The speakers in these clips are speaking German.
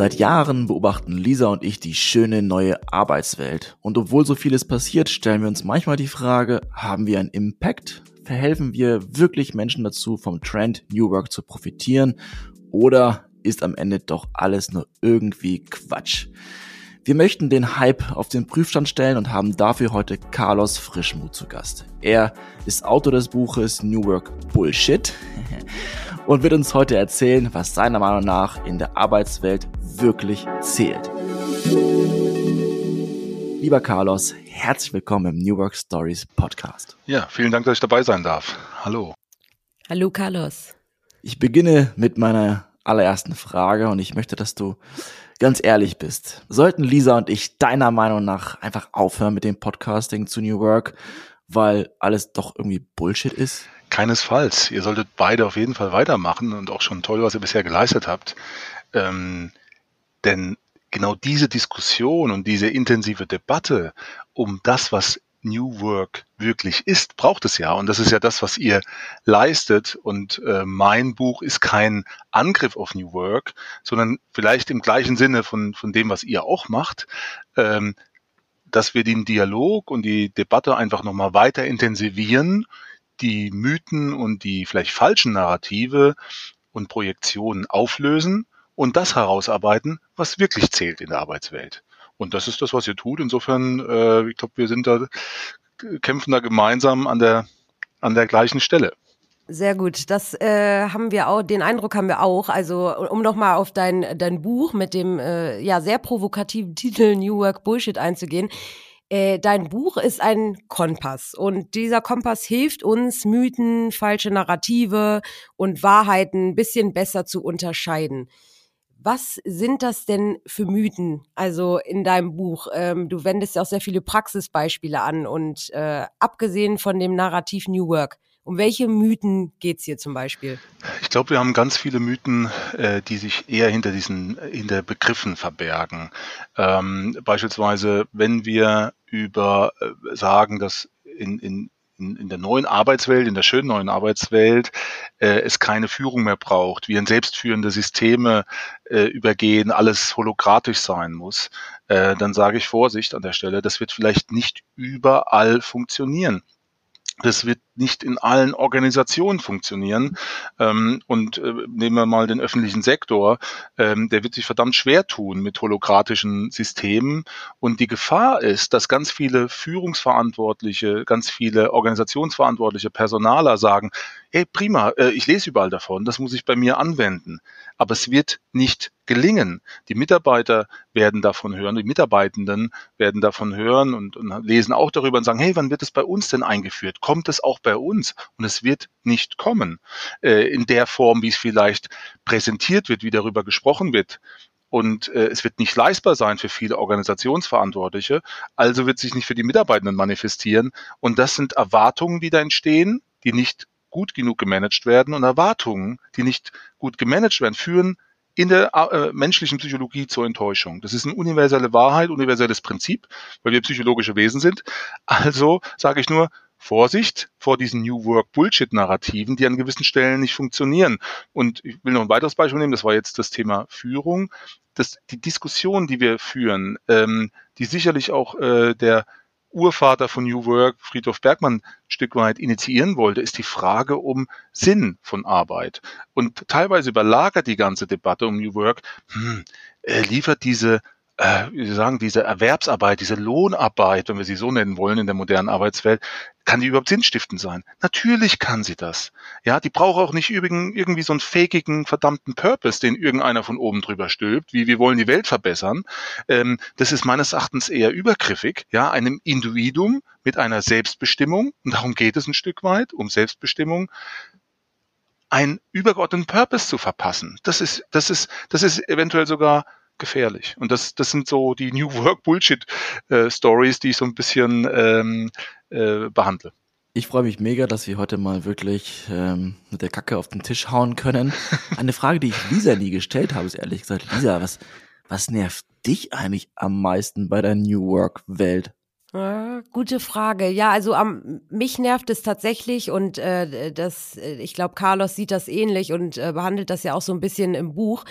Seit Jahren beobachten Lisa und ich die schöne neue Arbeitswelt. Und obwohl so vieles passiert, stellen wir uns manchmal die Frage, haben wir einen Impact? Verhelfen wir wirklich Menschen dazu, vom Trend New Work zu profitieren? Oder ist am Ende doch alles nur irgendwie Quatsch? Wir möchten den Hype auf den Prüfstand stellen und haben dafür heute Carlos Frischmuth zu Gast. Er ist Autor des Buches New Work Bullshit und wird uns heute erzählen, was seiner Meinung nach in der Arbeitswelt wirklich zählt. Lieber Carlos, herzlich willkommen im New Work Stories Podcast. Ja, vielen Dank, dass ich dabei sein darf. Hallo. Hallo, Carlos. Ich beginne mit meiner allerersten Frage und ich möchte, dass du ganz ehrlich bist. Sollten Lisa und ich deiner Meinung nach einfach aufhören mit dem Podcasting zu New Work, weil alles doch irgendwie Bullshit ist? Keinesfalls. Ihr solltet beide auf jeden Fall weitermachen und auch schon toll, was ihr bisher geleistet habt. Ähm, denn genau diese Diskussion und diese intensive Debatte um das, was New Work wirklich ist, braucht es ja. Und das ist ja das, was ihr leistet. Und äh, mein Buch ist kein Angriff auf New Work, sondern vielleicht im gleichen Sinne von, von dem, was ihr auch macht, ähm, dass wir den Dialog und die Debatte einfach nochmal weiter intensivieren, die Mythen und die vielleicht falschen Narrative und Projektionen auflösen und das herausarbeiten, was wirklich zählt in der Arbeitswelt. Und das ist das, was ihr tut. Insofern, äh, ich glaube, wir sind da, kämpfen da gemeinsam an der, an der gleichen Stelle. Sehr gut. Das äh, haben wir auch, den Eindruck haben wir auch. Also, um nochmal auf dein, dein Buch mit dem äh, ja sehr provokativen Titel New Work Bullshit einzugehen. Äh, dein Buch ist ein Kompass und dieser Kompass hilft uns, Mythen, falsche Narrative und Wahrheiten ein bisschen besser zu unterscheiden. Was sind das denn für Mythen? Also in deinem Buch, ähm, du wendest ja auch sehr viele Praxisbeispiele an und äh, abgesehen von dem Narrativ New Work, um welche Mythen geht's hier zum Beispiel? Ich glaube, wir haben ganz viele Mythen, äh, die sich eher hinter diesen hinter Begriffen verbergen. Ähm, beispielsweise, wenn wir über äh, sagen, dass in, in in, in der neuen Arbeitswelt, in der schönen neuen Arbeitswelt, äh, es keine Führung mehr braucht, wir in selbstführende Systeme äh, übergehen, alles hologratisch sein muss, äh, dann sage ich Vorsicht an der Stelle, das wird vielleicht nicht überall funktionieren. Das wird nicht in allen Organisationen funktionieren. Ähm, und äh, nehmen wir mal den öffentlichen Sektor, ähm, der wird sich verdammt schwer tun mit holokratischen Systemen. Und die Gefahr ist, dass ganz viele Führungsverantwortliche, ganz viele Organisationsverantwortliche Personaler sagen, hey, prima, äh, ich lese überall davon, das muss ich bei mir anwenden. Aber es wird nicht gelingen. Die Mitarbeiter werden davon hören, die Mitarbeitenden werden davon hören und, und lesen auch darüber und sagen, hey, wann wird es bei uns denn eingeführt? Kommt es auch bei uns? Und es wird nicht kommen äh, in der Form, wie es vielleicht präsentiert wird, wie darüber gesprochen wird und äh, es wird nicht leistbar sein für viele Organisationsverantwortliche, also wird sich nicht für die Mitarbeitenden manifestieren und das sind Erwartungen, die da entstehen, die nicht gut genug gemanagt werden und Erwartungen, die nicht gut gemanagt werden, führen in der äh, menschlichen Psychologie zur Enttäuschung. Das ist eine universelle Wahrheit, universelles Prinzip, weil wir psychologische Wesen sind. Also sage ich nur, Vorsicht vor diesen New Work Bullshit-Narrativen, die an gewissen Stellen nicht funktionieren. Und ich will noch ein weiteres Beispiel nehmen, das war jetzt das Thema Führung. Das, die Diskussion, die wir führen, ähm, die sicherlich auch äh, der Urvater von New Work, Friedhof Bergmann, ein Stück weit initiieren wollte, ist die Frage um Sinn von Arbeit. Und teilweise überlagert die ganze Debatte um New Work, hm, äh, liefert diese äh, wie Sie sagen, diese Erwerbsarbeit, diese Lohnarbeit, wenn wir sie so nennen wollen in der modernen Arbeitswelt, kann die überhaupt sinnstiftend sein? Natürlich kann sie das. Ja, die braucht auch nicht irgendwie so einen fakigen, verdammten Purpose, den irgendeiner von oben drüber stülpt, wie wir wollen die Welt verbessern. Ähm, das ist meines Erachtens eher übergriffig, ja, einem Individuum mit einer Selbstbestimmung, und darum geht es ein Stück weit, um Selbstbestimmung, einen übergeordneten Purpose zu verpassen. Das ist, das ist, das ist eventuell sogar gefährlich. Und das, das sind so die New Work Bullshit äh, Stories, die ich so ein bisschen ähm, äh, behandle. Ich freue mich mega, dass wir heute mal wirklich ähm, mit der Kacke auf den Tisch hauen können. Eine Frage, die ich Lisa nie gestellt habe, ist ehrlich gesagt, Lisa, was, was nervt dich eigentlich am meisten bei der New Work Welt? Ja, gute Frage. Ja, also am, mich nervt es tatsächlich und äh, das, äh, ich glaube, Carlos sieht das ähnlich und äh, behandelt das ja auch so ein bisschen im Buch.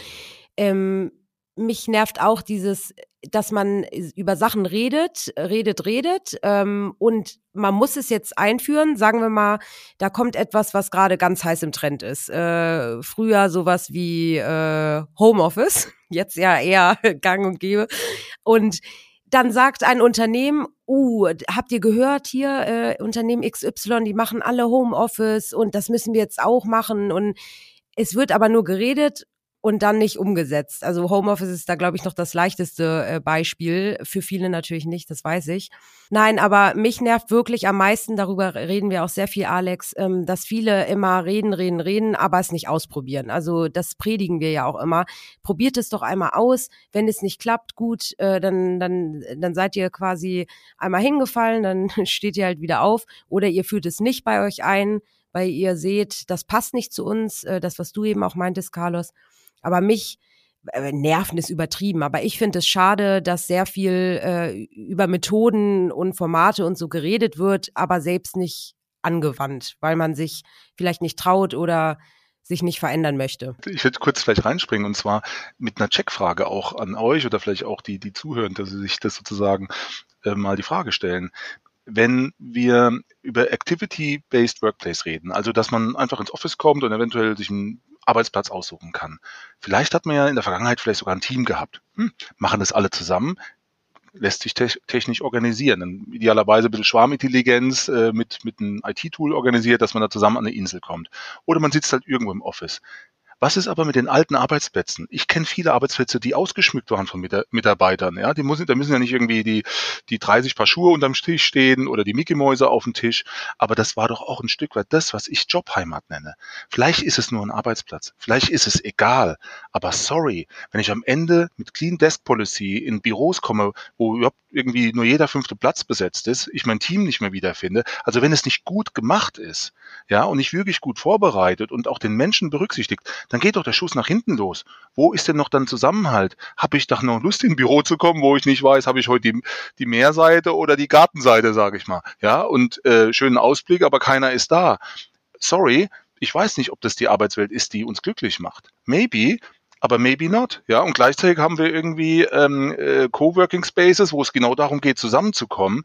Ähm, mich nervt auch dieses, dass man über Sachen redet, redet, redet ähm, und man muss es jetzt einführen. Sagen wir mal, da kommt etwas, was gerade ganz heiß im Trend ist. Äh, früher sowas wie äh, Homeoffice, jetzt ja eher gang und gäbe. Und dann sagt ein Unternehmen, uh, habt ihr gehört hier, äh, Unternehmen XY, die machen alle Homeoffice und das müssen wir jetzt auch machen. Und es wird aber nur geredet und dann nicht umgesetzt. Also Homeoffice ist da, glaube ich, noch das leichteste äh, Beispiel. Für viele natürlich nicht, das weiß ich. Nein, aber mich nervt wirklich am meisten, darüber reden wir auch sehr viel, Alex, ähm, dass viele immer reden, reden, reden, aber es nicht ausprobieren. Also das predigen wir ja auch immer. Probiert es doch einmal aus. Wenn es nicht klappt, gut, äh, dann, dann, dann seid ihr quasi einmal hingefallen, dann steht ihr halt wieder auf. Oder ihr führt es nicht bei euch ein, weil ihr seht, das passt nicht zu uns, äh, das, was du eben auch meintest, Carlos. Aber mich äh, nerven ist übertrieben, aber ich finde es schade, dass sehr viel äh, über Methoden und Formate und so geredet wird, aber selbst nicht angewandt, weil man sich vielleicht nicht traut oder sich nicht verändern möchte. Ich würde kurz vielleicht reinspringen und zwar mit einer Checkfrage auch an euch oder vielleicht auch die, die zuhören, dass sie sich das sozusagen äh, mal die Frage stellen. Wenn wir über Activity-Based Workplace reden, also dass man einfach ins Office kommt und eventuell sich ein Arbeitsplatz aussuchen kann. Vielleicht hat man ja in der Vergangenheit vielleicht sogar ein Team gehabt. Hm, machen das alle zusammen, lässt sich te technisch organisieren. Dann idealerweise ein bisschen Schwarmintelligenz äh, mit, mit einem IT-Tool organisiert, dass man da zusammen an eine Insel kommt. Oder man sitzt halt irgendwo im Office. Was ist aber mit den alten Arbeitsplätzen? Ich kenne viele Arbeitsplätze, die ausgeschmückt waren von Mitarbeitern. Ja, die müssen, da müssen ja nicht irgendwie die, die 30 Paar Schuhe unterm Tisch stehen oder die Mickey-Mäuse auf dem Tisch. Aber das war doch auch ein Stück weit das, was ich Jobheimat nenne. Vielleicht ist es nur ein Arbeitsplatz. Vielleicht ist es egal. Aber sorry, wenn ich am Ende mit Clean Desk Policy in Büros komme, wo überhaupt irgendwie nur jeder fünfte Platz besetzt ist, ich mein Team nicht mehr wiederfinde. Also wenn es nicht gut gemacht ist, ja, und nicht wirklich gut vorbereitet und auch den Menschen berücksichtigt, dann geht doch der Schuss nach hinten los. Wo ist denn noch dann Zusammenhalt? Habe ich doch noch Lust, in ein Büro zu kommen, wo ich nicht weiß, habe ich heute die, die Meerseite oder die Gartenseite, sage ich mal. Ja, und äh, schönen Ausblick, aber keiner ist da. Sorry, ich weiß nicht, ob das die Arbeitswelt ist, die uns glücklich macht. Maybe, aber maybe not. Ja, und gleichzeitig haben wir irgendwie ähm, äh, Coworking Spaces, wo es genau darum geht, zusammenzukommen.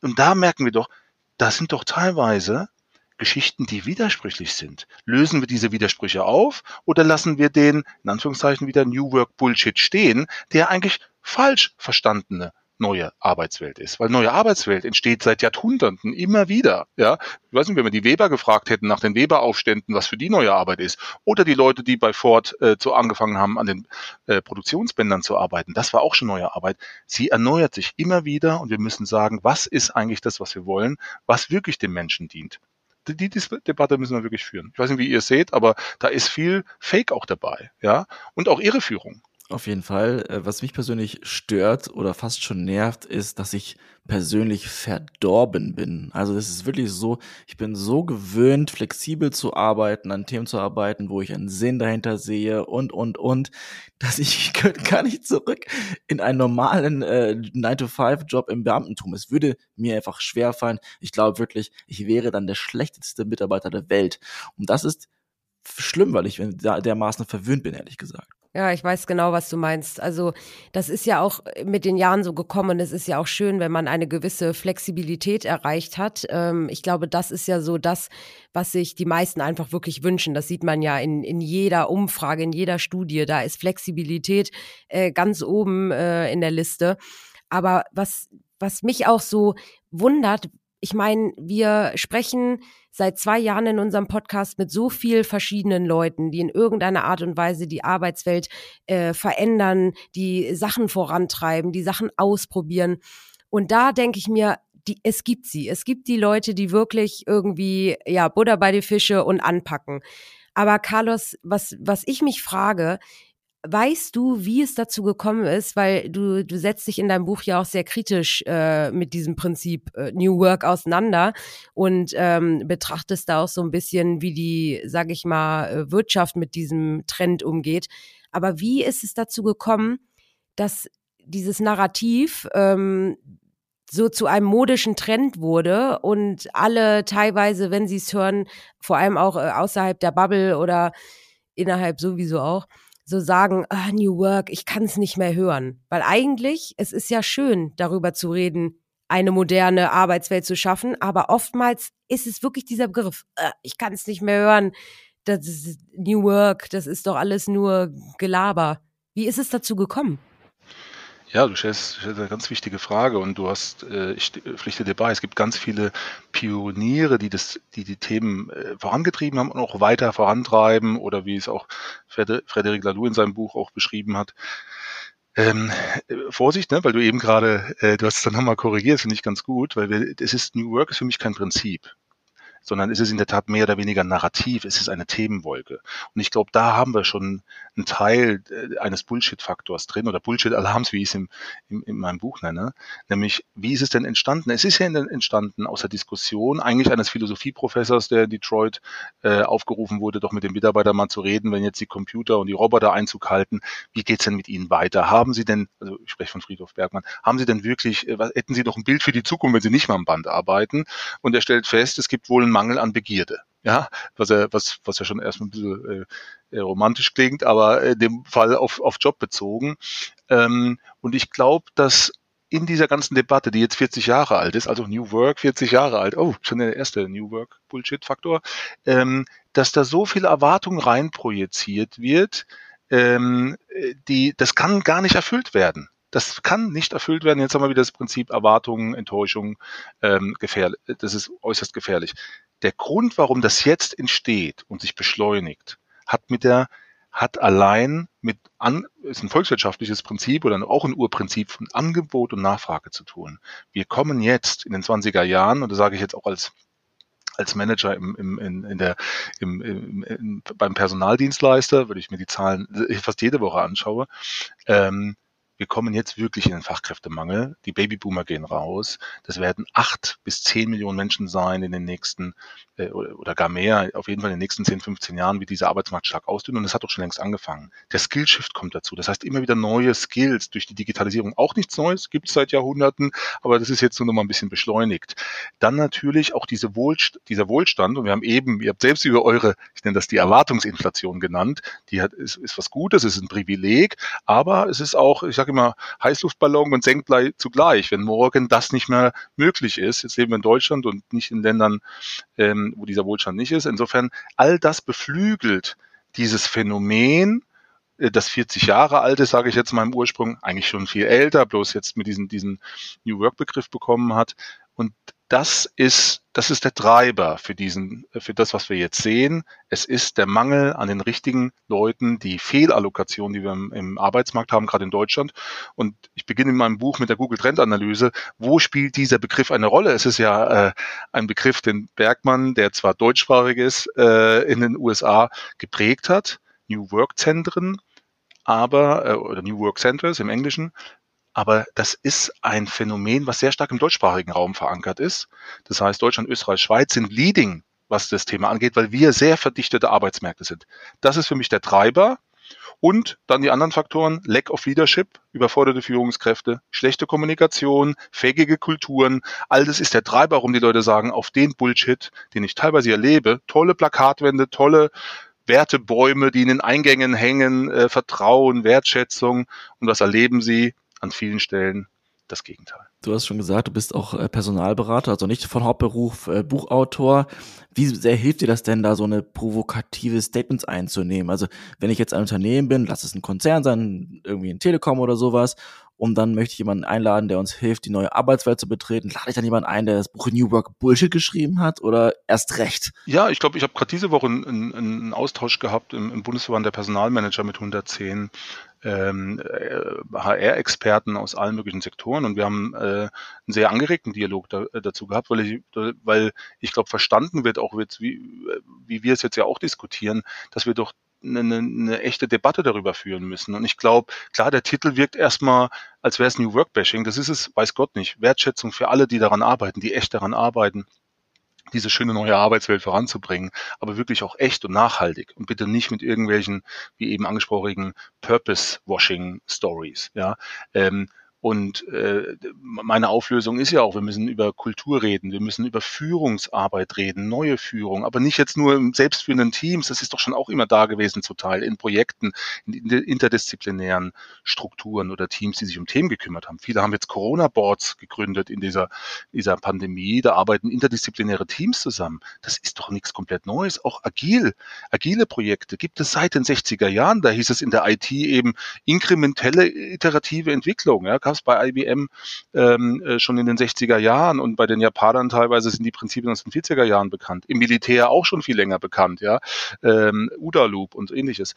Und da merken wir doch, das sind doch teilweise Geschichten, die widersprüchlich sind. Lösen wir diese Widersprüche auf oder lassen wir den, in Anführungszeichen, wieder New Work Bullshit stehen, der eigentlich falsch verstandene neue Arbeitswelt ist. Weil neue Arbeitswelt entsteht seit Jahrhunderten immer wieder. Ja, ich weiß nicht, wenn wir die Weber gefragt hätten nach den Weberaufständen, was für die neue Arbeit ist, oder die Leute, die bei Ford äh, zu angefangen haben, an den äh, Produktionsbändern zu arbeiten, das war auch schon neue Arbeit. Sie erneuert sich immer wieder und wir müssen sagen, was ist eigentlich das, was wir wollen, was wirklich dem Menschen dient die, die Debatte müssen wir wirklich führen. Ich weiß nicht, wie ihr seht, aber da ist viel Fake auch dabei, ja, und auch Irreführung. Auf jeden Fall. Äh, was mich persönlich stört oder fast schon nervt, ist, dass ich persönlich verdorben bin. Also es ist wirklich so, ich bin so gewöhnt, flexibel zu arbeiten, an Themen zu arbeiten, wo ich einen Sinn dahinter sehe und, und, und, dass ich gar nicht zurück in einen normalen äh, 9-to-5-Job im Beamtentum. Es würde mir einfach schwerfallen. Ich glaube wirklich, ich wäre dann der schlechteste Mitarbeiter der Welt. Und das ist schlimm, weil ich dermaßen verwöhnt bin, ehrlich gesagt. Ja, ich weiß genau, was du meinst. Also das ist ja auch mit den Jahren so gekommen. Es ist ja auch schön, wenn man eine gewisse Flexibilität erreicht hat. Ähm, ich glaube, das ist ja so das, was sich die meisten einfach wirklich wünschen. Das sieht man ja in, in jeder Umfrage, in jeder Studie. Da ist Flexibilität äh, ganz oben äh, in der Liste. Aber was, was mich auch so wundert, ich meine, wir sprechen seit zwei Jahren in unserem Podcast mit so viel verschiedenen Leuten, die in irgendeiner Art und Weise die Arbeitswelt äh, verändern, die Sachen vorantreiben, die Sachen ausprobieren. Und da denke ich mir, die, es gibt sie. Es gibt die Leute, die wirklich irgendwie, ja, Buddha bei die Fische und anpacken. Aber Carlos, was, was ich mich frage, Weißt du, wie es dazu gekommen ist? Weil du, du setzt dich in deinem Buch ja auch sehr kritisch äh, mit diesem Prinzip äh, New Work auseinander und ähm, betrachtest da auch so ein bisschen, wie die, sag ich mal, äh, Wirtschaft mit diesem Trend umgeht. Aber wie ist es dazu gekommen, dass dieses Narrativ ähm, so zu einem modischen Trend wurde und alle teilweise, wenn sie es hören, vor allem auch äh, außerhalb der Bubble oder innerhalb sowieso auch, so sagen, ah, New Work, ich kann es nicht mehr hören. Weil eigentlich, es ist ja schön, darüber zu reden, eine moderne Arbeitswelt zu schaffen, aber oftmals ist es wirklich dieser Begriff, äh, ich kann es nicht mehr hören, das ist New Work, das ist doch alles nur Gelaber. Wie ist es dazu gekommen? Ja, du stellst, stellst eine ganz wichtige Frage und du hast, äh, ich pflichte dir bei, es gibt ganz viele Pioniere, die das, die die Themen äh, vorangetrieben haben und auch weiter vorantreiben oder wie es auch Frederic Laloux in seinem Buch auch beschrieben hat. Ähm, Vorsicht, ne, weil du eben gerade, äh, du hast es dann nochmal korrigiert, finde ich ganz gut, weil wir, es ist New Work ist für mich kein Prinzip sondern es ist in der Tat mehr oder weniger narrativ, es ist eine Themenwolke. Und ich glaube, da haben wir schon einen Teil äh, eines Bullshit-Faktors drin oder Bullshit-Alarms, wie ich es im, im, in meinem Buch nenne. Nämlich, wie ist es denn entstanden? Es ist ja entstanden aus der Diskussion eigentlich eines Philosophieprofessors, der in Detroit äh, aufgerufen wurde, doch mit den Mitarbeitern mal zu reden, wenn jetzt die Computer und die Roboter Einzug halten, wie geht's denn mit ihnen weiter? Haben sie denn, also ich spreche von Friedhof Bergmann, haben sie denn wirklich, äh, hätten sie doch ein Bild für die Zukunft, wenn sie nicht mal am Band arbeiten? Und er stellt fest, es gibt wohl ein Mangel an Begierde. Ja, was ja, was, was ja schon erstmal ein bisschen äh, romantisch klingt, aber in dem Fall auf, auf Job bezogen. Ähm, und ich glaube, dass in dieser ganzen Debatte, die jetzt 40 Jahre alt ist, also New Work 40 Jahre alt, oh, schon der erste New Work Bullshit-Faktor, ähm, dass da so viel Erwartung reinprojiziert wird, ähm, die, das kann gar nicht erfüllt werden. Das kann nicht erfüllt werden. Jetzt haben wir wieder das Prinzip Erwartungen, Enttäuschung, ähm, gefährlich. Das ist äußerst gefährlich. Der Grund, warum das jetzt entsteht und sich beschleunigt, hat mit der hat allein mit an, ist ein volkswirtschaftliches Prinzip oder auch ein Urprinzip von Angebot und Nachfrage zu tun. Wir kommen jetzt in den 20er Jahren, und das sage ich jetzt auch als als Manager im, im, in, in der, im, im, im, beim Personaldienstleister, würde ich mir die Zahlen fast jede Woche anschaue, ähm, wir kommen jetzt wirklich in den Fachkräftemangel. Die Babyboomer gehen raus. Das werden acht bis zehn Millionen Menschen sein in den nächsten äh, oder gar mehr, auf jeden Fall in den nächsten 10, 15 Jahren, wie dieser Arbeitsmarkt stark ausdünnt. Und das hat doch schon längst angefangen. Der Skillshift kommt dazu. Das heißt, immer wieder neue Skills durch die Digitalisierung. Auch nichts Neues, gibt es seit Jahrhunderten, aber das ist jetzt nur noch mal ein bisschen beschleunigt. Dann natürlich auch diese Wohlst dieser Wohlstand. Und wir haben eben, ihr habt selbst über eure, ich nenne das die Erwartungsinflation genannt, die hat, ist, ist was Gutes, ist ein Privileg, aber es ist auch, ich sage immer, Heißluftballon und Senkblei zugleich. Wenn morgen das nicht mehr möglich ist, jetzt leben wir in Deutschland und nicht in Ländern, ähm, wo dieser Wohlstand nicht ist. Insofern, all das beflügelt dieses Phänomen, äh, das 40 Jahre alt ist, sage ich jetzt mal im Ursprung, eigentlich schon viel älter, bloß jetzt mit diesem diesen New Work Begriff bekommen hat. Und das ist, das ist der Treiber für diesen, für das, was wir jetzt sehen. Es ist der Mangel an den richtigen Leuten, die Fehlallokation, die wir im, im Arbeitsmarkt haben, gerade in Deutschland. Und ich beginne in meinem Buch mit der Google Trend Analyse. Wo spielt dieser Begriff eine Rolle? Es ist ja äh, ein Begriff, den Bergmann, der zwar deutschsprachig ist, äh, in den USA geprägt hat. New Work Zentren, aber, äh, oder New Work Centers im Englischen, aber das ist ein Phänomen, was sehr stark im deutschsprachigen Raum verankert ist. Das heißt, Deutschland, Österreich, Schweiz sind leading, was das Thema angeht, weil wir sehr verdichtete Arbeitsmärkte sind. Das ist für mich der Treiber. Und dann die anderen Faktoren, Lack of Leadership, überforderte Führungskräfte, schlechte Kommunikation, fähige Kulturen, all das ist der Treiber, warum die Leute sagen, auf den Bullshit, den ich teilweise erlebe, tolle Plakatwände, tolle Wertebäume, die in den Eingängen hängen, äh, Vertrauen, Wertschätzung und was erleben sie? An vielen Stellen das Gegenteil. Du hast schon gesagt, du bist auch äh, Personalberater, also nicht von Hauptberuf äh, Buchautor. Wie sehr hilft dir das denn, da so eine provokative Statements einzunehmen? Also wenn ich jetzt ein Unternehmen bin, lass es ein Konzern sein, irgendwie ein Telekom oder sowas, und dann möchte ich jemanden einladen, der uns hilft, die neue Arbeitswelt zu betreten. Lade ich dann jemanden ein, der das Buch New Work Bullshit geschrieben hat oder erst recht? Ja, ich glaube, ich habe gerade diese Woche einen, einen, Austausch gehabt im, im Bundesverband der Personalmanager mit 110 ähm, HR-Experten aus allen möglichen Sektoren und wir haben äh, einen sehr angeregten Dialog da, äh, dazu gehabt, weil ich, weil ich glaube, verstanden wird auch jetzt, wie, wie wir es jetzt ja auch diskutieren, dass wir doch eine, eine echte Debatte darüber führen müssen. Und ich glaube, klar, der Titel wirkt erstmal, als wäre es New Work Bashing. Das ist es, weiß Gott nicht. Wertschätzung für alle, die daran arbeiten, die echt daran arbeiten diese schöne neue Arbeitswelt voranzubringen, aber wirklich auch echt und nachhaltig und bitte nicht mit irgendwelchen, wie eben angesprochenen Purpose-Washing-Stories. Ja, ähm, Und äh, meine Auflösung ist ja auch, wir müssen über Kultur reden, wir müssen über Führungsarbeit reden, neue Führung, aber nicht jetzt nur im selbstführenden Teams, das ist doch schon auch immer da gewesen zum Teil, in Projekten, in interdisziplinären Strukturen oder Teams, die sich um Themen gekümmert haben. Viele haben jetzt Corona-Boards gegründet in dieser, dieser Pandemie, da arbeiten interdisziplinäre Teams zusammen. Das ist doch nichts komplett Neues. Auch agil, agile Projekte gibt es seit den 60er Jahren, da hieß es in der IT eben inkrementelle iterative Entwicklung. Ja, es bei IBM ähm, äh, schon in den 60er Jahren und bei den Japanern teilweise sind die Prinzipien aus den 40er Jahren bekannt. Im Militär auch schon viel länger bekannt, ja. Ähm, UDA Loop und ähnliches.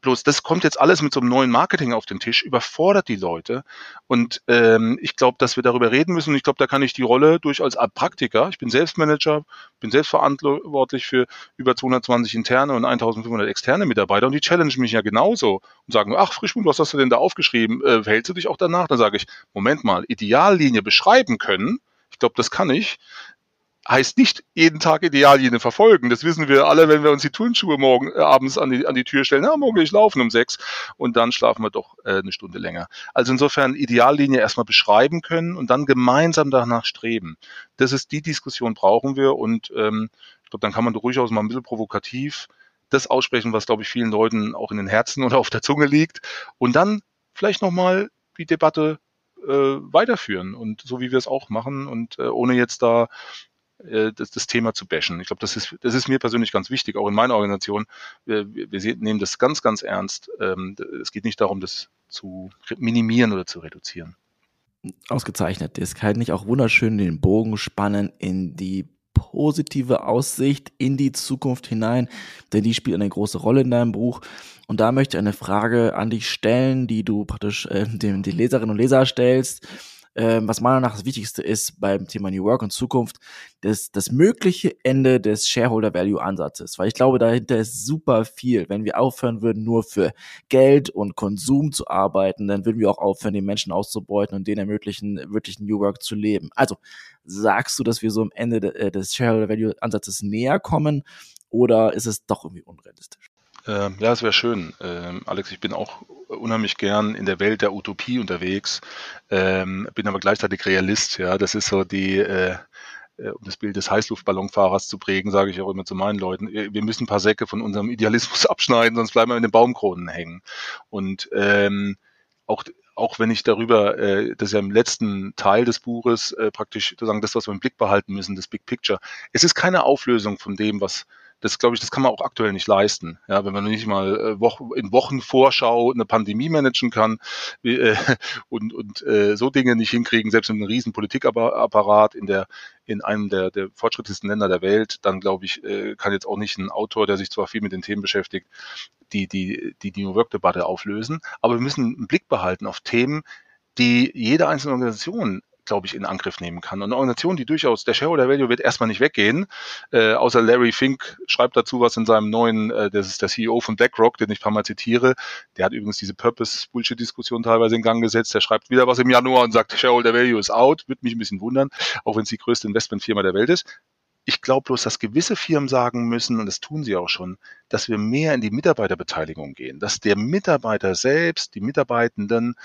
Bloß das kommt jetzt alles mit so einem neuen Marketing auf den Tisch, überfordert die Leute. Und ähm, ich glaube, dass wir darüber reden müssen. Und ich glaube, da kann ich die Rolle durch als Praktiker, ich bin Selbstmanager, bin selbstverantwortlich für über 220 interne und 1500 externe Mitarbeiter. Und die challengen mich ja genauso und sagen, ach Frischmund, was hast du denn da aufgeschrieben? Äh, verhältst du dich auch danach? Dann sage ich, Moment mal, Ideallinie beschreiben können. Ich glaube, das kann ich heißt nicht jeden Tag Ideallinie verfolgen. Das wissen wir alle, wenn wir uns die Turnschuhe morgen äh, abends an die, an die Tür stellen. Na, morgen will ich laufen um sechs und dann schlafen wir doch äh, eine Stunde länger. Also insofern Ideallinie erstmal beschreiben können und dann gemeinsam danach streben. Das ist die Diskussion brauchen wir und ähm, ich glaube, dann kann man durchaus mal ein bisschen provokativ das aussprechen, was, glaube ich, vielen Leuten auch in den Herzen oder auf der Zunge liegt. Und dann vielleicht nochmal die Debatte äh, weiterführen und so wie wir es auch machen und äh, ohne jetzt da äh, das, das Thema zu bashen. Ich glaube, das ist, das ist mir persönlich ganz wichtig, auch in meiner Organisation. Wir, wir nehmen das ganz, ganz ernst. Ähm, es geht nicht darum, das zu minimieren oder zu reduzieren. Ausgezeichnet. Es kann nicht auch wunderschön den Bogen spannen in die positive Aussicht in die Zukunft hinein, denn die spielt eine große Rolle in deinem Buch. Und da möchte ich eine Frage an dich stellen, die du praktisch äh, den, den Leserinnen und Leser stellst ähm, was meiner Meinung nach das Wichtigste ist beim Thema New Work und Zukunft, das, das mögliche Ende des Shareholder Value Ansatzes. Weil ich glaube, dahinter ist super viel. Wenn wir aufhören würden, nur für Geld und Konsum zu arbeiten, dann würden wir auch aufhören, den Menschen auszubeuten und denen ermöglichen, wirklich New Work zu leben. Also, sagst du, dass wir so am Ende äh, des Shareholder Value Ansatzes näher kommen oder ist es doch irgendwie unrealistisch? Ähm, ja, es wäre schön. Ähm, Alex, ich bin auch unheimlich gern in der Welt der Utopie unterwegs, ähm, bin aber gleichzeitig Realist. Ja, das ist so die, äh, äh, um das Bild des Heißluftballonfahrers zu prägen, sage ich auch immer zu meinen Leuten, wir müssen ein paar Säcke von unserem Idealismus abschneiden, sonst bleiben wir in den Baumkronen hängen. Und ähm, auch, auch wenn ich darüber, äh, das ist ja im letzten Teil des Buches äh, praktisch sozusagen das, was wir im Blick behalten müssen, das Big Picture. Es ist keine Auflösung von dem, was das glaube ich, das kann man auch aktuell nicht leisten. Ja, wenn man nicht mal äh, Wo in Wochenvorschau eine Pandemie managen kann äh, und, und äh, so Dinge nicht hinkriegen, selbst in einem riesen Politikapparat in der in einem der, der fortschrittlichsten Länder der Welt, dann glaube ich, äh, kann jetzt auch nicht ein Autor, der sich zwar viel mit den Themen beschäftigt, die die die, die New Work-Debatte auflösen. Aber wir müssen einen Blick behalten auf Themen, die jede einzelne Organisation glaube ich, in Angriff nehmen kann. Und eine Organisation, die durchaus, der Shareholder Value wird erstmal nicht weggehen, äh, außer Larry Fink schreibt dazu was in seinem neuen, äh, das ist der CEO von BlackRock, den ich ein paar Mal zitiere, der hat übrigens diese Purpose-Bullshit-Diskussion teilweise in Gang gesetzt, der schreibt wieder was im Januar und sagt, Shareholder Value ist out, wird mich ein bisschen wundern, auch wenn es die größte Investmentfirma der Welt ist. Ich glaube bloß, dass gewisse Firmen sagen müssen, und das tun sie auch schon, dass wir mehr in die Mitarbeiterbeteiligung gehen, dass der Mitarbeiter selbst, die Mitarbeitenden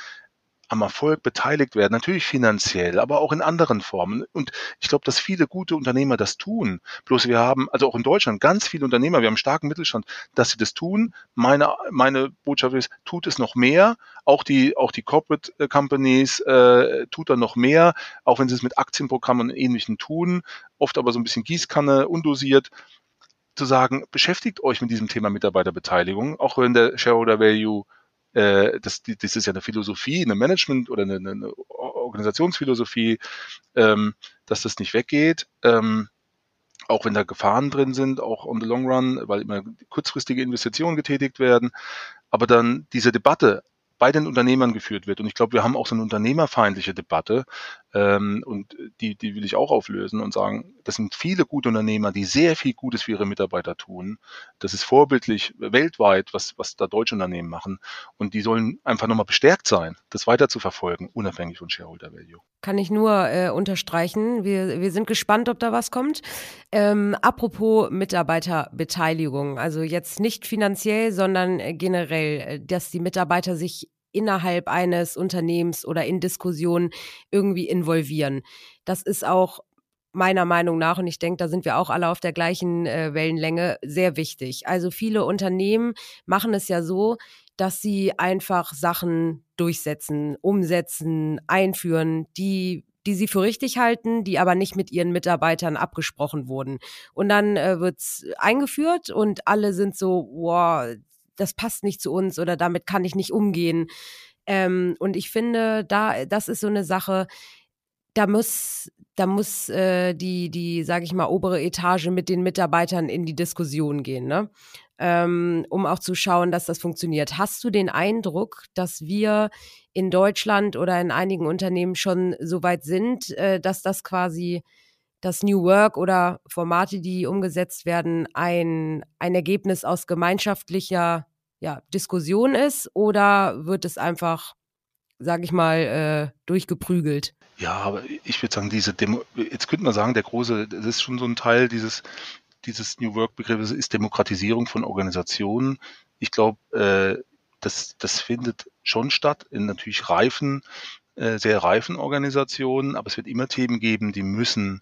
am Erfolg beteiligt werden, natürlich finanziell, aber auch in anderen Formen. Und ich glaube, dass viele gute Unternehmer das tun. Bloß wir haben, also auch in Deutschland, ganz viele Unternehmer, wir haben einen starken Mittelstand, dass sie das tun. Meine, meine Botschaft ist, tut es noch mehr. Auch die, auch die Corporate äh, Companies äh, tut da noch mehr, auch wenn sie es mit Aktienprogrammen und Ähnlichem tun, oft aber so ein bisschen Gießkanne, undosiert zu sagen, beschäftigt euch mit diesem Thema Mitarbeiterbeteiligung, auch wenn der Shareholder Value äh, das, das ist ja eine Philosophie, eine Management- oder eine, eine Organisationsphilosophie, ähm, dass das nicht weggeht. Ähm, auch wenn da Gefahren drin sind, auch on the long run, weil immer kurzfristige Investitionen getätigt werden. Aber dann diese Debatte, bei den Unternehmern geführt wird. Und ich glaube, wir haben auch so eine unternehmerfeindliche Debatte ähm, und die, die will ich auch auflösen und sagen, das sind viele gute Unternehmer, die sehr viel Gutes für ihre Mitarbeiter tun. Das ist vorbildlich weltweit, was, was da deutsche Unternehmen machen. Und die sollen einfach nochmal bestärkt sein, das weiter zu verfolgen, unabhängig von Shareholder Value. Kann ich nur äh, unterstreichen. Wir, wir sind gespannt, ob da was kommt. Ähm, apropos Mitarbeiterbeteiligung, also jetzt nicht finanziell, sondern generell, äh, dass die Mitarbeiter sich innerhalb eines Unternehmens oder in Diskussionen irgendwie involvieren. Das ist auch meiner Meinung nach, und ich denke, da sind wir auch alle auf der gleichen äh, Wellenlänge, sehr wichtig. Also viele Unternehmen machen es ja so, dass sie einfach Sachen durchsetzen, umsetzen, einführen, die die sie für richtig halten, die aber nicht mit ihren Mitarbeitern abgesprochen wurden. Und dann äh, wird's eingeführt und alle sind so, wow, das passt nicht zu uns oder damit kann ich nicht umgehen. Ähm, und ich finde, da, das ist so eine Sache, da muss, da muss äh, die, die, sage ich mal, obere Etage mit den Mitarbeitern in die Diskussion gehen, ne? Ähm, um auch zu schauen, dass das funktioniert. Hast du den Eindruck, dass wir in Deutschland oder in einigen Unternehmen schon so weit sind, äh, dass das quasi das New Work oder Formate, die umgesetzt werden, ein, ein Ergebnis aus gemeinschaftlicher ja, Diskussion ist oder wird es einfach, sage ich mal, äh, durchgeprügelt? Ja, aber ich würde sagen, diese Demo, jetzt könnte man sagen, der große, das ist schon so ein Teil dieses, dieses New Work Begriffes ist Demokratisierung von Organisationen. Ich glaube, äh, das, das findet schon statt in natürlich reifen, sehr reifen Organisationen, aber es wird immer Themen geben, die müssen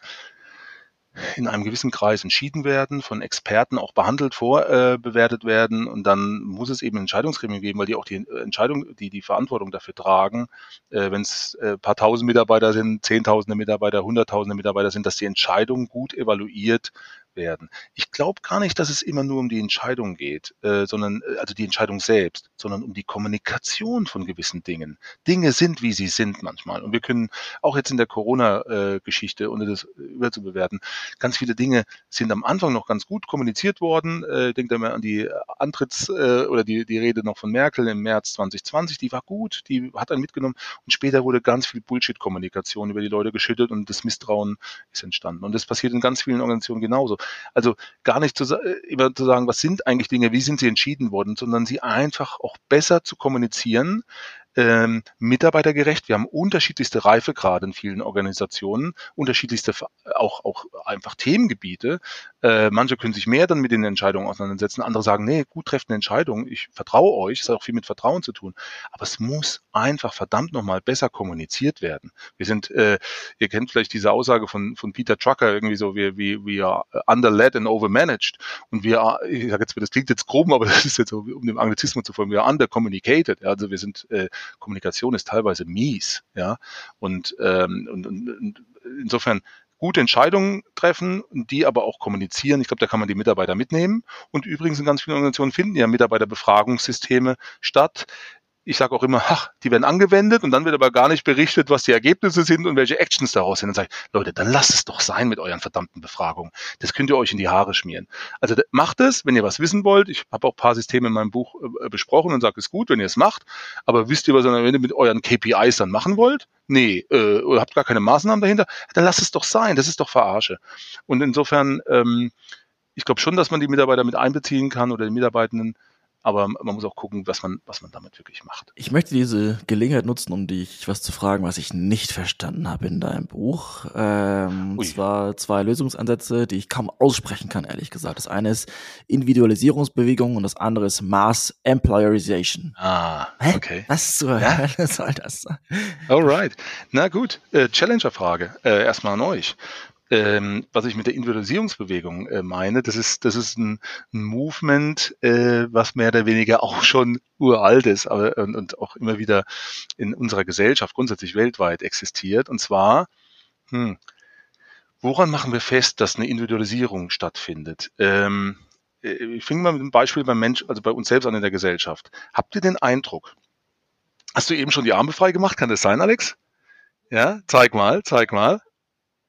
in einem gewissen Kreis entschieden werden, von Experten auch behandelt, vorbewertet äh, werden und dann muss es eben Entscheidungsgremien geben, weil die auch die äh, Entscheidung, die die Verantwortung dafür tragen, äh, wenn es äh, paar tausend Mitarbeiter sind, zehntausende Mitarbeiter, hunderttausende Mitarbeiter sind, dass die Entscheidung gut evaluiert werden. Ich glaube gar nicht, dass es immer nur um die Entscheidung geht, äh, sondern äh, also die Entscheidung selbst, sondern um die Kommunikation von gewissen Dingen. Dinge sind, wie sie sind manchmal. Und wir können auch jetzt in der Corona-Geschichte, äh, ohne das überzubewerten, ganz viele Dinge sind am Anfang noch ganz gut kommuniziert worden. Äh, denkt einmal an die Antritts- äh, oder die, die Rede noch von Merkel im März 2020, die war gut, die hat einen mitgenommen. Und später wurde ganz viel Bullshit-Kommunikation über die Leute geschüttet und das Misstrauen ist entstanden. Und das passiert in ganz vielen Organisationen genauso. Also gar nicht zu, äh, immer zu sagen, was sind eigentlich Dinge, wie sind sie entschieden worden, sondern sie einfach auch besser zu kommunizieren, ähm, mitarbeitergerecht. Wir haben unterschiedlichste Reifegrade in vielen Organisationen, unterschiedlichste auch, auch einfach Themengebiete. Äh, manche können sich mehr dann mit den Entscheidungen auseinandersetzen, andere sagen, nee, gut trefft eine Entscheidung, ich vertraue euch, es hat auch viel mit Vertrauen zu tun. Aber es muss einfach verdammt nochmal besser kommuniziert werden. Wir sind, äh, ihr kennt vielleicht diese Aussage von, von Peter Trucker, irgendwie so, wir, wir, wir are underled and overmanaged. Und wir, ich sage jetzt, das klingt jetzt grob, aber das ist jetzt so, um dem Anglizismus zu folgen, wir are undercommunicated. Also wir sind äh, Kommunikation ist teilweise mies, ja. Und, ähm, und, und, insofern gute Entscheidungen treffen, die aber auch kommunizieren. Ich glaube, da kann man die Mitarbeiter mitnehmen. Und übrigens in ganz vielen Organisationen finden ja Mitarbeiterbefragungssysteme statt, ich sage auch immer, ach, die werden angewendet und dann wird aber gar nicht berichtet, was die Ergebnisse sind und welche Actions daraus sind. Dann sage ich, Leute, dann lasst es doch sein mit euren verdammten Befragungen. Das könnt ihr euch in die Haare schmieren. Also macht es, wenn ihr was wissen wollt. Ich habe auch ein paar Systeme in meinem Buch äh, besprochen und sage, es ist gut, wenn ihr es macht. Aber wisst ihr, was ihr am Ende mit euren KPIs dann machen wollt? Nee, äh, oder habt gar keine Maßnahmen dahinter? Dann lasst es doch sein. Das ist doch Verarsche. Und insofern, ähm, ich glaube schon, dass man die Mitarbeiter mit einbeziehen kann oder die Mitarbeitenden aber man muss auch gucken, was man, was man damit wirklich macht. Ich möchte diese Gelegenheit nutzen, um dich was zu fragen, was ich nicht verstanden habe in deinem Buch. Ähm, und zwar zwei Lösungsansätze, die ich kaum aussprechen kann, ehrlich gesagt. Das eine ist Individualisierungsbewegung und das andere ist Mass Employerization. Ah, Hä? okay. Was zur ja? Hölle soll das sein? Alright. Na gut, äh, Challenger-Frage äh, erstmal an euch ähm, was ich mit der Individualisierungsbewegung äh, meine, das ist, das ist ein, ein Movement, äh, was mehr oder weniger auch schon uralt ist aber, und, und auch immer wieder in unserer Gesellschaft grundsätzlich weltweit existiert. Und zwar, hm, woran machen wir fest, dass eine Individualisierung stattfindet? Ähm, äh, ich fange mal mit einem Beispiel beim Mensch, also bei uns selbst an in der Gesellschaft. Habt ihr den Eindruck? Hast du eben schon die Arme frei gemacht? Kann das sein, Alex? Ja, zeig mal, zeig mal.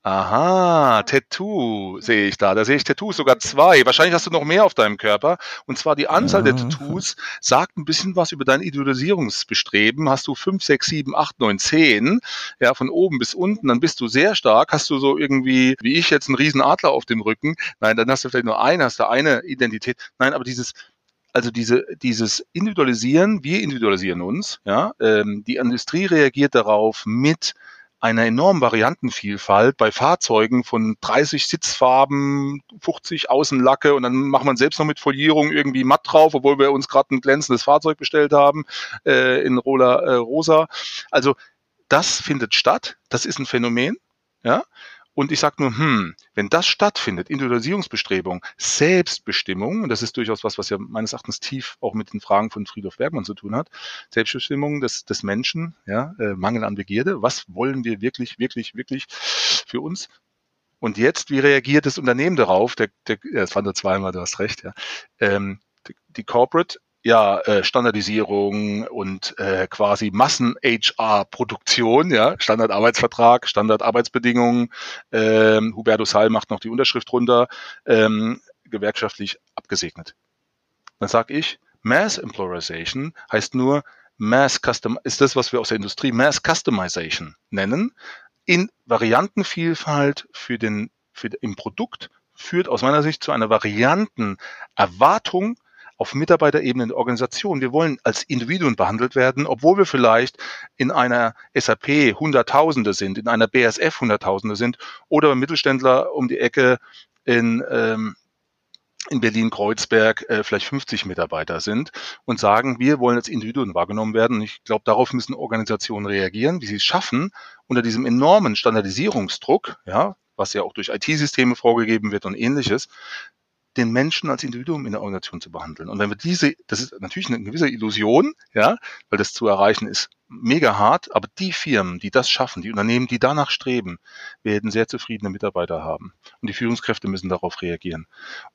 Aha, Tattoo sehe ich da. Da sehe ich Tattoos, sogar zwei. Wahrscheinlich hast du noch mehr auf deinem Körper. Und zwar die Anzahl der Tattoos sagt ein bisschen was über dein Individualisierungsbestreben. Hast du fünf, sechs, sieben, acht, neun, zehn, ja, von oben bis unten, dann bist du sehr stark. Hast du so irgendwie, wie ich jetzt, einen riesen Adler auf dem Rücken? Nein, dann hast du vielleicht nur eine, hast du eine Identität. Nein, aber dieses, also diese, dieses Individualisieren, wir individualisieren uns, ja, ähm, die Industrie reagiert darauf mit einer enormen Variantenvielfalt bei Fahrzeugen von 30 Sitzfarben, 50 Außenlacke und dann macht man selbst noch mit Folierung irgendwie matt drauf, obwohl wir uns gerade ein glänzendes Fahrzeug bestellt haben äh, in Rola, äh, Rosa. Also das findet statt, das ist ein Phänomen. Ja, und ich sage nur, hm, wenn das stattfindet, Individualisierungsbestrebung, Selbstbestimmung, und das ist durchaus was, was ja meines Erachtens tief auch mit den Fragen von Friedhof Bergmann zu tun hat, Selbstbestimmung des, des Menschen, ja, äh, Mangel an Begierde, was wollen wir wirklich, wirklich, wirklich für uns? Und jetzt, wie reagiert das Unternehmen darauf? Der, der, das fand er zweimal, du hast recht, ja. Ähm, die Corporate ja, äh, Standardisierung und äh, quasi Massen-HR-Produktion, ja, Standardarbeitsvertrag, Standardarbeitsbedingungen. Ähm, Huberto Sall macht noch die Unterschrift runter, ähm, gewerkschaftlich abgesegnet. Dann sage ich, Mass Employerization heißt nur Mass Custom, ist das, was wir aus der Industrie Mass Customization nennen, in Variantenvielfalt für den, für, im Produkt führt aus meiner Sicht zu einer Variantenerwartung auf Mitarbeiterebene in der Organisation. Wir wollen als Individuen behandelt werden, obwohl wir vielleicht in einer SAP Hunderttausende sind, in einer BSF Hunderttausende sind oder Mittelständler um die Ecke in, ähm, in Berlin-Kreuzberg äh, vielleicht 50 Mitarbeiter sind und sagen, wir wollen als Individuen wahrgenommen werden. Und ich glaube, darauf müssen Organisationen reagieren, wie sie es schaffen, unter diesem enormen Standardisierungsdruck, ja, was ja auch durch IT-Systeme vorgegeben wird und ähnliches, den Menschen als Individuum in der Organisation zu behandeln. Und wenn wir diese, das ist natürlich eine gewisse Illusion, ja, weil das zu erreichen ist mega hart, aber die Firmen, die das schaffen, die Unternehmen, die danach streben, werden sehr zufriedene Mitarbeiter haben. Und die Führungskräfte müssen darauf reagieren.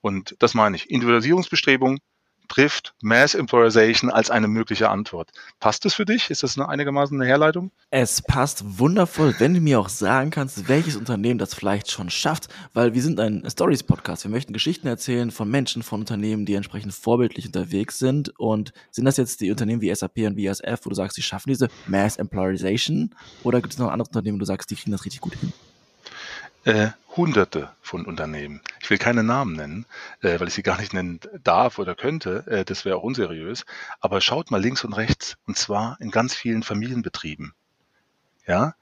Und das meine ich. Individualisierungsbestrebung, trifft Mass Employerization als eine mögliche Antwort. Passt das für dich? Ist das eine einigermaßen eine Herleitung? Es passt wundervoll, wenn du mir auch sagen kannst, welches Unternehmen das vielleicht schon schafft, weil wir sind ein Stories-Podcast. Wir möchten Geschichten erzählen von Menschen, von Unternehmen, die entsprechend vorbildlich unterwegs sind. Und sind das jetzt die Unternehmen wie SAP und BASF, wo du sagst, die schaffen diese Mass Employerization? Oder gibt es noch andere Unternehmen, wo du sagst, die kriegen das richtig gut hin? Äh, Hunderte von Unternehmen. Ich will keine Namen nennen, äh, weil ich sie gar nicht nennen darf oder könnte. Äh, das wäre auch unseriös. Aber schaut mal links und rechts. Und zwar in ganz vielen Familienbetrieben. Ja,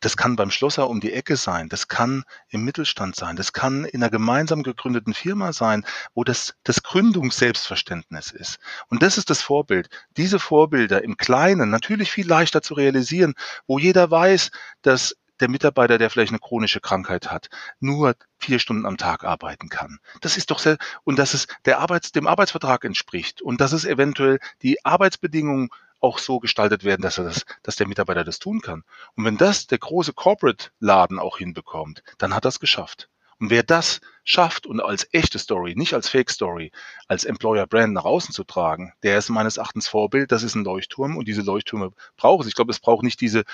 das kann beim Schlosser um die Ecke sein, das kann im Mittelstand sein, das kann in einer gemeinsam gegründeten Firma sein, wo das, das Gründungsselbstverständnis ist. Und das ist das Vorbild. Diese Vorbilder im Kleinen natürlich viel leichter zu realisieren, wo jeder weiß, dass der Mitarbeiter, der vielleicht eine chronische Krankheit hat, nur vier Stunden am Tag arbeiten kann. Das ist doch sehr, und dass es der Arbeits, dem Arbeitsvertrag entspricht und dass es eventuell die Arbeitsbedingungen auch so gestaltet werden, dass er das, dass der Mitarbeiter das tun kann. Und wenn das der große Corporate Laden auch hinbekommt, dann hat er es geschafft. Und wer das schafft und als echte Story, nicht als Fake Story, als Employer Brand nach außen zu tragen, der ist meines Erachtens Vorbild. Das ist ein Leuchtturm und diese Leuchttürme braucht es. Ich glaube, es braucht nicht diese,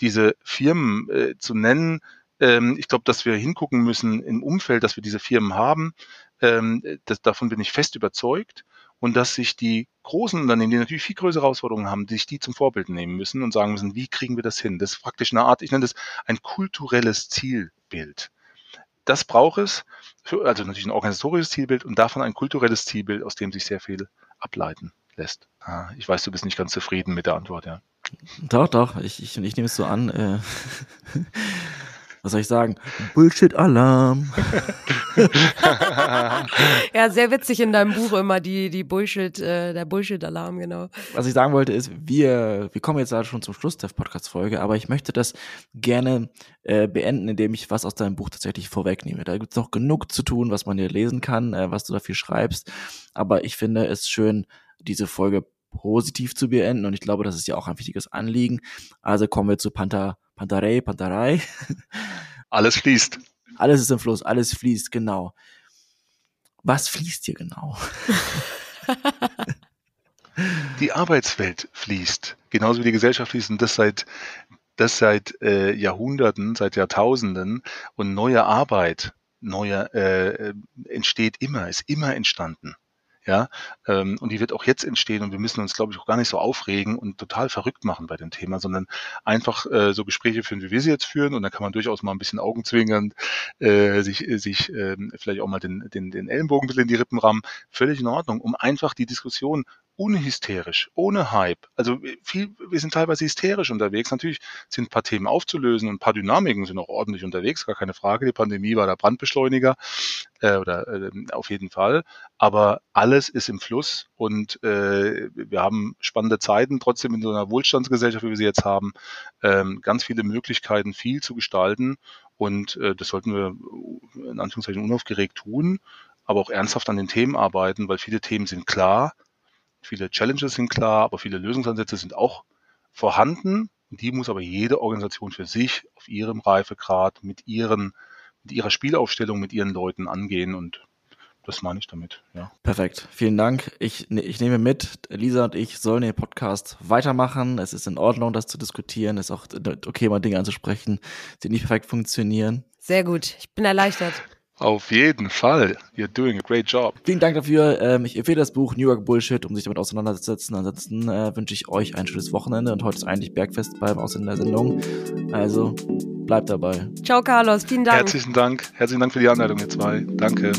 diese Firmen äh, zu nennen. Ähm, ich glaube, dass wir hingucken müssen im Umfeld, dass wir diese Firmen haben. Ähm, das, davon bin ich fest überzeugt und dass sich die großen Unternehmen, die natürlich viel größere Herausforderungen haben, sich die zum Vorbild nehmen müssen und sagen müssen, wie kriegen wir das hin? Das ist praktisch eine Art, ich nenne das ein kulturelles Zielbild das braucht es, für, also natürlich ein organisatorisches Zielbild und davon ein kulturelles Zielbild, aus dem sich sehr viel ableiten lässt. Ah, ich weiß, du bist nicht ganz zufrieden mit der Antwort, ja. Doch, doch, ich, ich, ich nehme es so an. Äh, was soll ich sagen? Bullshit-Alarm. ja, sehr witzig in deinem Buch immer die, die Bullshit, äh, der Bullshit-Alarm, genau. Was ich sagen wollte ist, wir, wir kommen jetzt schon zum Schluss der Podcast-Folge, aber ich möchte das gerne äh, beenden, indem ich was aus deinem Buch tatsächlich vorwegnehme. Da gibt es noch genug zu tun, was man hier lesen kann, äh, was du dafür schreibst. Aber ich finde es schön, diese Folge positiv zu beenden und ich glaube, das ist ja auch ein wichtiges Anliegen. Also kommen wir zu Panther Pantarei, Pantarei. Alles fließt. Alles ist im Fluss, alles fließt, genau. Was fließt hier genau? die Arbeitswelt fließt, genauso wie die Gesellschaft fließt und das seit, das seit äh, Jahrhunderten, seit Jahrtausenden und neue Arbeit, neue äh, entsteht immer, ist immer entstanden ja, ähm, und die wird auch jetzt entstehen und wir müssen uns, glaube ich, auch gar nicht so aufregen und total verrückt machen bei dem Thema, sondern einfach äh, so Gespräche führen, wie wir sie jetzt führen. Und dann kann man durchaus mal ein bisschen augenzwingernd äh, sich, äh, sich äh, vielleicht auch mal den, den, den Ellenbogen ein bisschen in die Rippen rammen, völlig in Ordnung, um einfach die Diskussion unhysterisch, ohne Hype. Also viel, wir sind teilweise hysterisch unterwegs. Natürlich sind ein paar Themen aufzulösen und ein paar Dynamiken sind auch ordentlich unterwegs, gar keine Frage. Die Pandemie war der Brandbeschleuniger äh, oder äh, auf jeden Fall. Aber alles ist im Fluss und äh, wir haben spannende Zeiten, trotzdem in so einer Wohlstandsgesellschaft, wie wir sie jetzt haben, ähm, ganz viele Möglichkeiten, viel zu gestalten. Und äh, das sollten wir in Anführungszeichen unaufgeregt tun, aber auch ernsthaft an den Themen arbeiten, weil viele Themen sind klar Viele Challenges sind klar, aber viele Lösungsansätze sind auch vorhanden. Die muss aber jede Organisation für sich auf ihrem Reifegrad mit ihren, mit ihrer Spielaufstellung, mit ihren Leuten angehen und das meine ich damit, ja. Perfekt. Vielen Dank. Ich, ne, ich nehme mit, Lisa und ich sollen den Podcast weitermachen. Es ist in Ordnung, das zu diskutieren. Es ist auch okay, mal Dinge anzusprechen, die nicht perfekt funktionieren. Sehr gut. Ich bin erleichtert. Auf jeden Fall. You're doing a great job. Vielen Dank dafür. Ähm, ich empfehle das Buch New York Bullshit, um sich damit auseinanderzusetzen. Ansonsten äh, wünsche ich euch ein schönes Wochenende und heute ist eigentlich Bergfest beim Ausländer Sendung. Also bleibt dabei. Ciao, Carlos. Vielen Dank. Herzlichen Dank. Herzlichen Dank für die Anleitung, ihr zwei. Danke.